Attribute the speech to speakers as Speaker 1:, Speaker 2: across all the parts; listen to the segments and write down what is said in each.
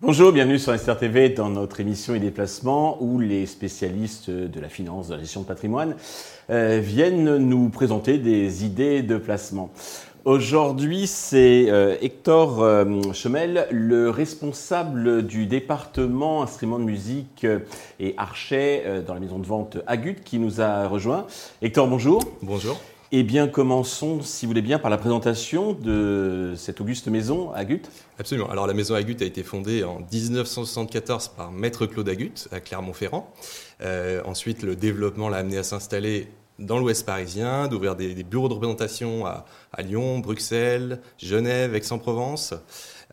Speaker 1: Bonjour, bienvenue sur Esther TV dans notre émission et déplacement où les spécialistes de la finance, de la gestion de patrimoine euh, viennent nous présenter des idées de placement. Aujourd'hui, c'est euh, Hector euh, Chemel, le responsable du département instruments de musique euh, et archet euh, dans la maison de vente Agut qui nous a rejoint. Hector, bonjour.
Speaker 2: Bonjour.
Speaker 1: Eh bien, commençons, si vous voulez bien, par la présentation de cette auguste maison Agut.
Speaker 2: Absolument. Alors la maison Agut a été fondée en 1974 par Maître Claude Agut à Clermont-Ferrand. Ensuite, le développement l'a amené à s'installer dans l'Ouest parisien, d'ouvrir des, bureaux de représentation à, Lyon, Bruxelles, Genève, Aix-en-Provence.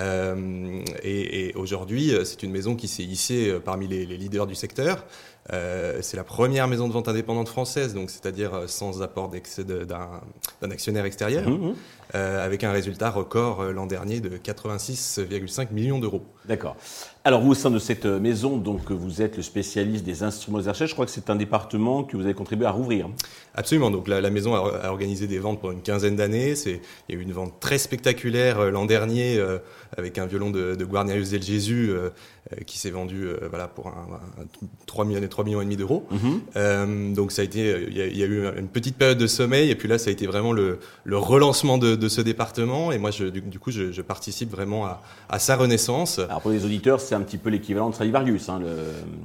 Speaker 2: Euh, et, aujourd'hui, c'est une maison qui s'est hissée parmi les, les leaders du secteur. Euh, c'est la première maison de vente indépendante française, donc c'est-à-dire sans apport de- d'un actionnaire extérieur,
Speaker 1: Mhm.
Speaker 2: euh, avec un résultat record euh, l'an dernier de 86,5 millions d'euros.
Speaker 1: D'accord. Alors, vous, au sein de cette maison, donc, vous êtes le spécialiste des instruments des archets. Je crois que c'est un département que vous avez contribué à rouvrir.
Speaker 2: Absolument. Donc la, la maison a, a organisé des ventes pendant une quinzaine d'années. Il y a eu une vente très spectaculaire euh, l'an dernier euh, avec un violon de, de Guarnerius del Jésus euh, euh, qui s'est vendu euh, voilà pour un, un 3 millions 3 millions et demi d'euros.
Speaker 1: Mhm.
Speaker 2: Euh, donc ça a été il y a, il y a eu une petite période de sommeil et puis là ça a été vraiment le, le relancement de, de ce département et moi je, du, du coup je, je participe vraiment à, à sa renaissance.
Speaker 1: Alors, pour les auditeurs, c'est un petit peu l'équivalent de Stradivarius. Hein, le...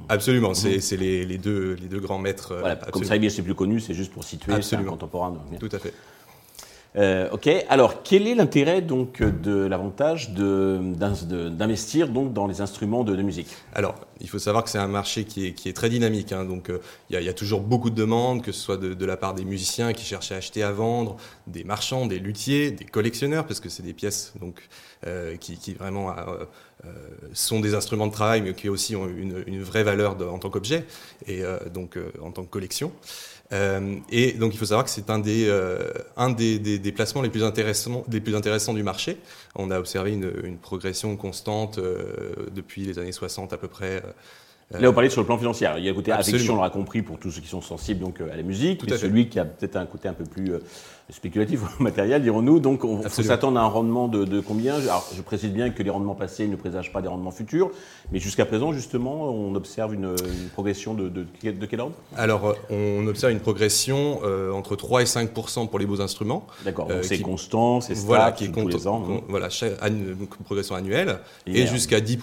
Speaker 2: Absolument. C'est c'est les, les deux les deux grands maîtres.
Speaker 1: Voilà, comme. Stradivarius, c'est plus connu, c'est juste pour situer, c'est contemporain. donc.
Speaker 2: Tout à fait.
Speaker 1: Euh, ok. Alors, quel est l'intérêt donc de l'avantage d'investir donc dans les instruments de, musique?
Speaker 2: Alors, il faut savoir que c'est un marché qui est, très dynamique. hein. donc, euh, il y, a- toujours beaucoup de demandes, que ce soit de, la part des musiciens qui cherchent à acheter, à vendre, des marchands, des luthiers, des collectionneurs, parce que c'est des pièces donc euh, qui, vraiment sont des instruments de travail, mais qui aussi ont une, une vraie valeur en tant qu'objet et donc en tant que collection. Euh, et donc, il faut savoir que c'est un des euh, un des, des, des placements les plus intéressants des plus intéressants du marché. On a observé une, une progression constante euh, depuis les années 60 à peu près. Euh,
Speaker 1: Là, vous parlez sur le plan financier. Il y a le côté
Speaker 2: Absolument.
Speaker 1: affection, on l'aura compris pour tous ceux qui sont sensibles donc euh, à la musique,
Speaker 2: Tout
Speaker 1: mais
Speaker 2: à fait.
Speaker 1: celui qui a peut-être un côté un peu plus euh, spéculatif ou matériel, dirons-nous. Donc, on faut
Speaker 2: Absolument.
Speaker 1: s'attendre à un rendement de, de combien? Alors, je précise bien que les rendements passés ne présagent pas des rendements futurs, mais jusqu'à présent, justement, on observe une, une progression de, de, de quel ordre?
Speaker 2: Alors, on observe une progression euh, entre 3 et 5 pour les beaux instruments.
Speaker 1: D'accord. Donc,
Speaker 2: Euh,
Speaker 1: c'est constant, c'est stable,
Speaker 2: Voilà, qui est
Speaker 1: tous
Speaker 2: compte-
Speaker 1: les ans.
Speaker 2: con-
Speaker 1: hein.
Speaker 2: voilà, chaque annu- donc, une progression annuelle
Speaker 1: Et,
Speaker 2: et, jusqu'à 10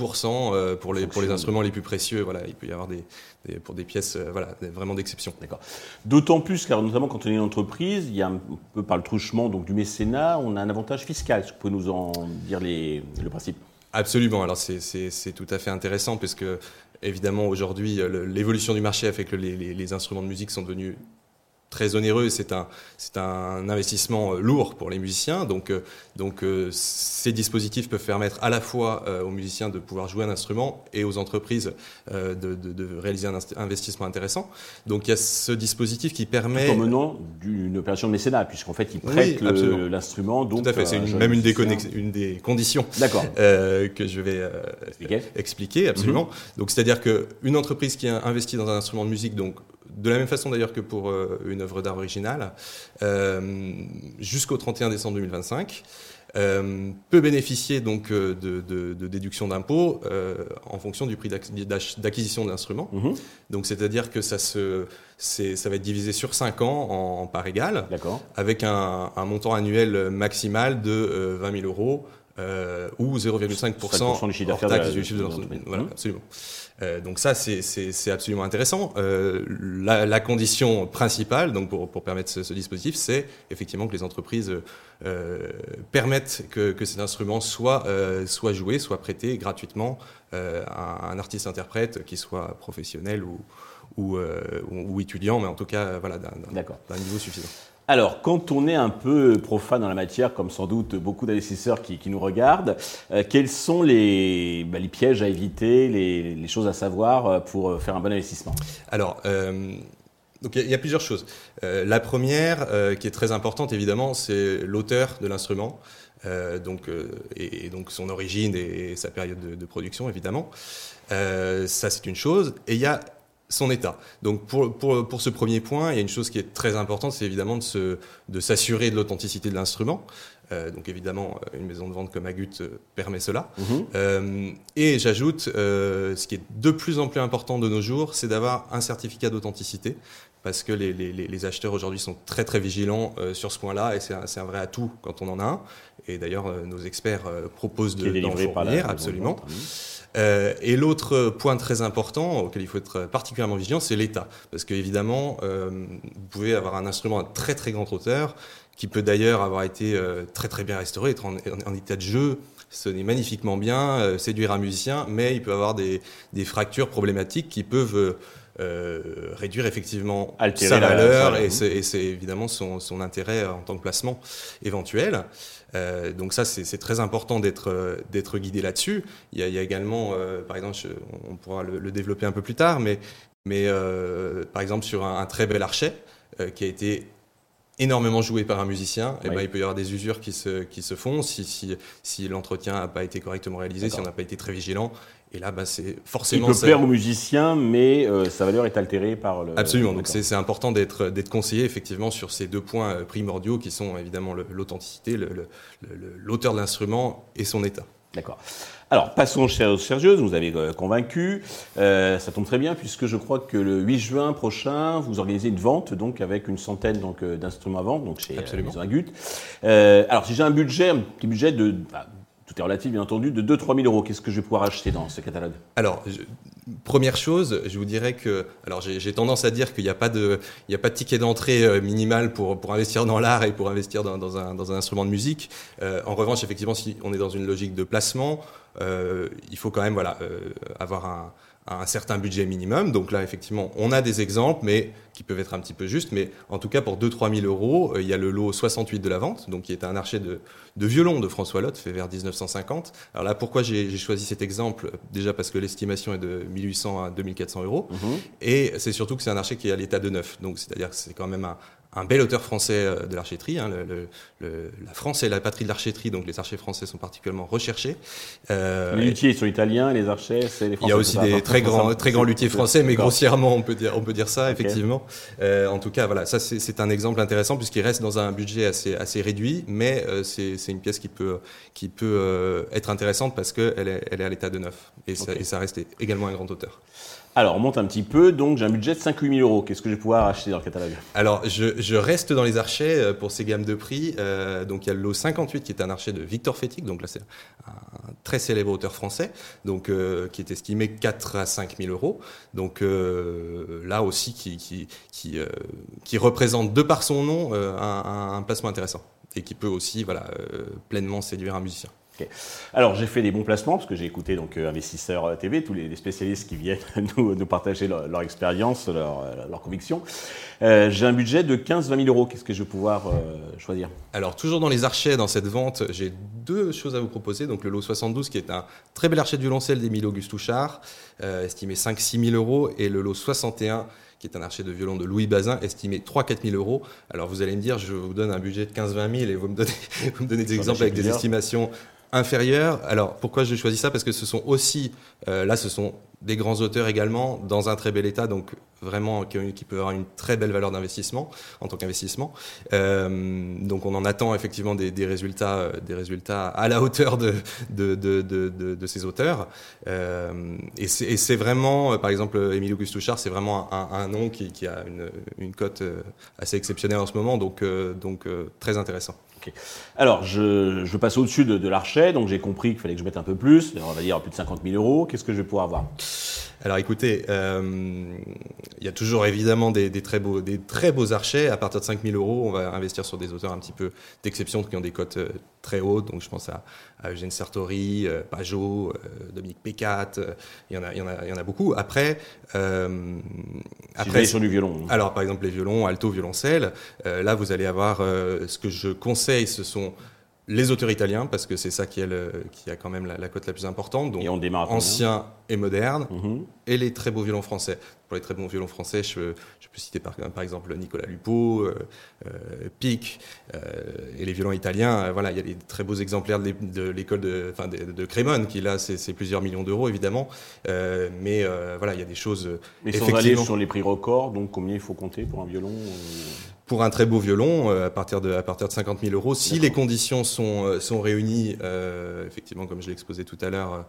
Speaker 2: euh, pour les pour les instruments les plus précieux. Voilà, il peut y avoir des, des- pour des pièces euh, voilà vraiment d'exception.
Speaker 1: D'accord. D'autant plus, car notamment quand on est une entreprise, il y a un peu par le truchement donc, du mécénat, on a un avantage fiscal. Est-ce que vous pouvez nous en dire les, le principe?
Speaker 2: Absolument. Alors c'est c'est c'est tout à fait intéressant parce que évidemment aujourd'hui euh, l'évolution du marché a fait que les, les, les instruments de musique sont devenus très onéreux. C'est un c'est un investissement euh, lourd pour les musiciens. Donc euh, donc euh, ces dispositifs peuvent permettre à la fois aux musiciens de pouvoir jouer un instrument et aux entreprises de, de, de réaliser un investissement intéressant. Donc il y a ce dispositif qui permet
Speaker 1: Tout en menant d'une opération de mécénat, puisqu'en fait, ils prêtent l'instrument.
Speaker 2: tout à fait. C'est même une des, une conditions
Speaker 1: D'accord.
Speaker 2: euh, que je vais euh,
Speaker 1: Expliquez.
Speaker 2: expliquer absolument.
Speaker 1: Mhm.
Speaker 2: Donc c'est-à-dire que une entreprise qui a investi dans un instrument de musique, donc de la même façon d'ailleurs que pour euh, une œuvre d'art originale, euh, jusqu'au 31 décembre 2025. euh, peut bénéficier donc de, de, de déduction d'impôts euh, en fonction du prix d'acquisition de l'instrument.
Speaker 1: Mhm.
Speaker 2: Donc c'est-à-dire que ça, se, c'est- ça va être divisé sur 5 ans en, en parts égales avec un, un montant annuel maximal de euh, 20 000 euros euh, ou 0,5%
Speaker 1: 5% du chiffre d'affaires
Speaker 2: du chiffre de l'entreprise. Voilà,
Speaker 1: Mhm.
Speaker 2: absolument. Euh, donc ça, c'est- absolument intéressant. Euh, la, la condition principale, donc pour, pour permettre ce, ce dispositif, c'est effectivement que les entreprises euh, permettent que, que cet instrument soit, euh, soit joué, soit prêté gratuitement euh, à un artiste-interprète, qui soit professionnel ou, ou, euh, ou- ou étudiant, mais en tout cas voilà, d'un niveau suffisant.
Speaker 1: Alors, quand on est un peu profane dans la matière, comme sans doute beaucoup d'investisseurs qui, nous regardent, euh, quels sont les, bah, les pièges à éviter, les, choses à savoir euh, pour euh, faire un bon investissement?
Speaker 2: Alors, il y a- plusieurs choses. La première, qui est très importante évidemment, c'est l'auteur de l'instrument, donc et, donc son origine et, sa période de, de production évidemment. Ça c'est une chose. Et il y a son état. Donc pour, pour, pour, ce premier point, il y a une chose qui est très importante, c'est évidemment de, se, de s'assurer de l'authenticité de l'instrument. Euh, donc évidemment, euh, une maison de vente comme Agut euh, permet cela. Mhm. euh, et j'ajoute, euh, ce qui est de plus en plus important de nos jours, c'est d'avoir un certificat d'authenticité, parce que les, les, les acheteurs aujourd'hui sont très très vigilants sur ce point-là, et c'est un, un, vrai atout quand on en a un. Et d'ailleurs, nos experts proposent de, d'en fournir, absolument. Euh, et l'autre point très important auquel il faut être particulièrement vigilant, c'est l'état. Parce qu'évidemment, euh, vous pouvez avoir un instrument à très très grande hauteur, qui peut d'ailleurs avoir été euh, très très bien restauré, être en, en, en état de jeu, sonner magnifiquement bien, euh, séduire un musicien, mais il peut avoir des, des fractures problématiques qui peuvent euh, réduire effectivement
Speaker 1: Altérer
Speaker 2: sa valeur et c'est évidemment son, son, intérêt en tant que placement éventuel. Euh, donc ça, c'est très important d'être d'être guidé là-dessus. Il, il, y a également, euh, par exemple, je, on pourra le, le, développer un peu plus tard, mais, mais par exemple sur un, un très bel archet qui a été énormément joué par un musicien, oui. et ben, il peut y avoir des usures qui se, qui se font si, si, si l'entretien n'a pas été correctement réalisé, si on n'a pas été très vigilant. Et là, bah, c'est forcément.
Speaker 1: Il peut plaire au musicien, mais euh, sa valeur est altérée par le.
Speaker 2: Absolument. Donc c'est important d'être d'être conseillé effectivement sur ces deux points euh, primordiaux qui sont évidemment l'authenticité, l'auteur de l'instrument et son état.
Speaker 1: D'accord. Alors, passons chez Sergieuse, vous avez euh, convaincu. Euh, ça tombe très bien puisque je crois que le 8 juin prochain, vous organisez une vente donc avec une centaine donc euh, d'instruments à vendre donc chez
Speaker 2: Absolument.
Speaker 1: Maison Agut. Euh, alors, si j'ai un budget, un petit budget de bah, tout relatif bien entendu, de 2-3 000 euros. Qu'est-ce que je vais pouvoir acheter dans ce catalogue?
Speaker 2: Alors, première chose, je vous dirais que, alors j'ai tendance à dire qu'il n'y a pas de, a pas de ticket d'entrée euh, minimal pour pour investir dans l'art et pour investir dans, un dans un instrument de musique. Euh, en revanche, effectivement, si on est dans une logique de placement, euh, il faut quand même voilà avoir un un certain budget minimum. Donc là, effectivement, on a des exemples, mais qui peuvent être un petit peu justes. Mais en tout cas, pour 2-3 000 euros, euh, il y a le lot 68 de la vente, donc qui est un archet de, de violon de François Lotte, fait vers 1950. Alors là, pourquoi j'ai choisi cet exemple? Déjà parce que l'estimation est de 1800 à 2400 euros. Mmh. Et c'est surtout que c'est un archet qui est à l'état de neuf. Donc c'est-à-dire que c'est quand même un, un bel auteur français euh, de l'archéterie. Hein, le, le, la France est la patrie de l'archéterie, donc les archers français sont particulièrement recherchés.
Speaker 1: Euh, les luthiers sont italiens, les archers, c'est les
Speaker 2: Français. Il y a aussi des très grands, très grands luthiers français, mais grossièrement, on peut dire, on peut dire ça, okay. effectivement. Euh, en tout cas, voilà, ça c'est un exemple intéressant puisqu'il reste dans un budget assez, assez réduit, mais euh, c'est une pièce qui peut, qui peut euh, être intéressante parce qu'elle est, elle est à l'état de neuf et, okay. ça, et ça reste également un grand auteur.
Speaker 1: Alors, on monte un petit peu, donc j'ai un budget de 5 8 000 euros. Qu'est-ce que je vais pouvoir acheter dans le catalogue?
Speaker 2: Alors, je, reste dans les archets euh, pour ces gammes de prix. Euh, donc, il y a le lot 58 qui est un archet de Victor Fétic, donc là, c'est un très célèbre auteur français, donc euh, qui est estimé 4 à 5 000 euros. Donc, là aussi, qui, qui, qui, représente, de par son nom, un, un, placement intéressant et qui peut aussi voilà, pleinement séduire un musicien.
Speaker 1: Okay. Alors j'ai fait des bons placements parce que j'ai écouté donc euh, Investisseurs TV, tous les, les, spécialistes qui viennent nous, nous partager leur, leur expérience, leur, euh, leur conviction. Euh, j'ai un budget de 15-20 000 euros. Qu'est-ce que je vais pouvoir euh, choisir?
Speaker 2: Alors toujours dans les archets, dans cette vente, j'ai deux choses à vous proposer. Donc le lot 72 qui est un très bel archet de violoncelle d'Émile Auguste Touchard, euh, estimé 5-6 000 euros, et le lot 61 qui est un archer de violon de Louis Bazin, estimé 3-4 000 euros. Alors vous allez me dire, je vous donne un budget de 15-20 000 et vous me donnez, vous me donnez des exemples avec des estimations inférieur. Alors pourquoi j'ai choisi ça? Parce que ce sont aussi, euh, là ce sont des grands auteurs également, dans un très bel état, donc vraiment qui, peut avoir une très belle valeur d'investissement en tant qu'investissement. Euh, donc on en attend effectivement des, résultats, euh, des résultats à la hauteur de, de, de, de, ces auteurs. Euh, et c'est vraiment, par exemple, Émile Auguste Touchard, c'est vraiment un, nom qui, a une, une cote assez exceptionnelle en ce moment, donc, donc très intéressant.
Speaker 1: Alors, je, je passe au-dessus de, de l'archet, donc j'ai compris qu'il fallait que je mette un peu plus, on va dire plus de 50 000 euros. Qu'est-ce que je vais pouvoir avoir?
Speaker 2: Alors écoutez, euh, il y a toujours évidemment des, des, très beaux, des très beaux archets. À partir de 5000 euros, on va investir sur des auteurs un petit peu d'exception qui ont des cotes euh, très hautes. Donc je pense à, à Eugène Sartori, euh, Pajot, Dominique Pécat. Il y en a, il y en a, il y en a beaucoup. Après,
Speaker 1: euh, après sur du violon.
Speaker 2: Alors par exemple les violons, alto, violoncelle. là, vous allez avoir ce que je conseille, ce sont les auteurs italiens, parce que c'est ça qui, est le, qui a quand même la, la cote la plus importante. Donc,
Speaker 1: Et on démarre
Speaker 2: ancien et modernes, mhm. et les très beaux violons français. Pour les très bons violons français, je, peux citer par, par, exemple Nicolas Lupo, euh, euh Pic, euh, et les violons italiens. Euh, voilà, il y a des très beaux exemplaires de l'école de, de, Crémone, qui là, c'est plusieurs millions d'euros évidemment. mais voilà, il y a des choses.
Speaker 1: Mais sans aller sur les prix records, donc combien il faut compter pour un violon
Speaker 2: pour un très beau violon euh, à partir de à partir de 50 000 euros. Si les conditions sont euh, sont réunies, euh, effectivement, comme je l'ai exposé tout à l'heure,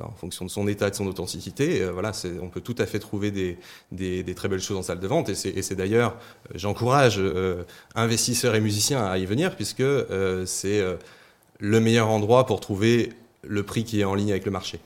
Speaker 2: en fonction de son état, et de son authenticité, voilà, on peut tout à fait trouver des, des, des, très belles choses en salle de vente. Et c'est d'ailleurs, j'encourage investisseurs et musiciens à y venir puisque c'est le meilleur endroit pour trouver le prix qui est en ligne avec le marché.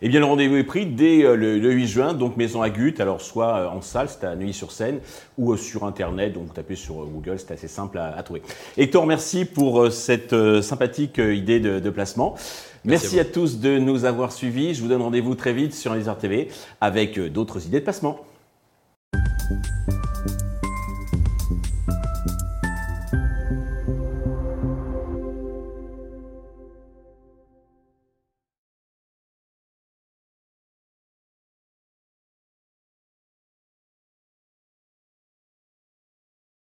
Speaker 1: Eh bien, le rendez-vous est pris dès euh, le, 8 juin, donc Maison Agut, alors soit euh, en salle, c'est à Neuilly-sur-Seine, ou euh, sur Internet, donc vous tapez sur Google, c'est assez simple à, trouver. Hector, merci pour cette sympathique idée de, placement. Merci, à, tous de nous avoir suivis. Je vous donne rendez-vous très vite sur Laser TV avec d'autres idées de placement.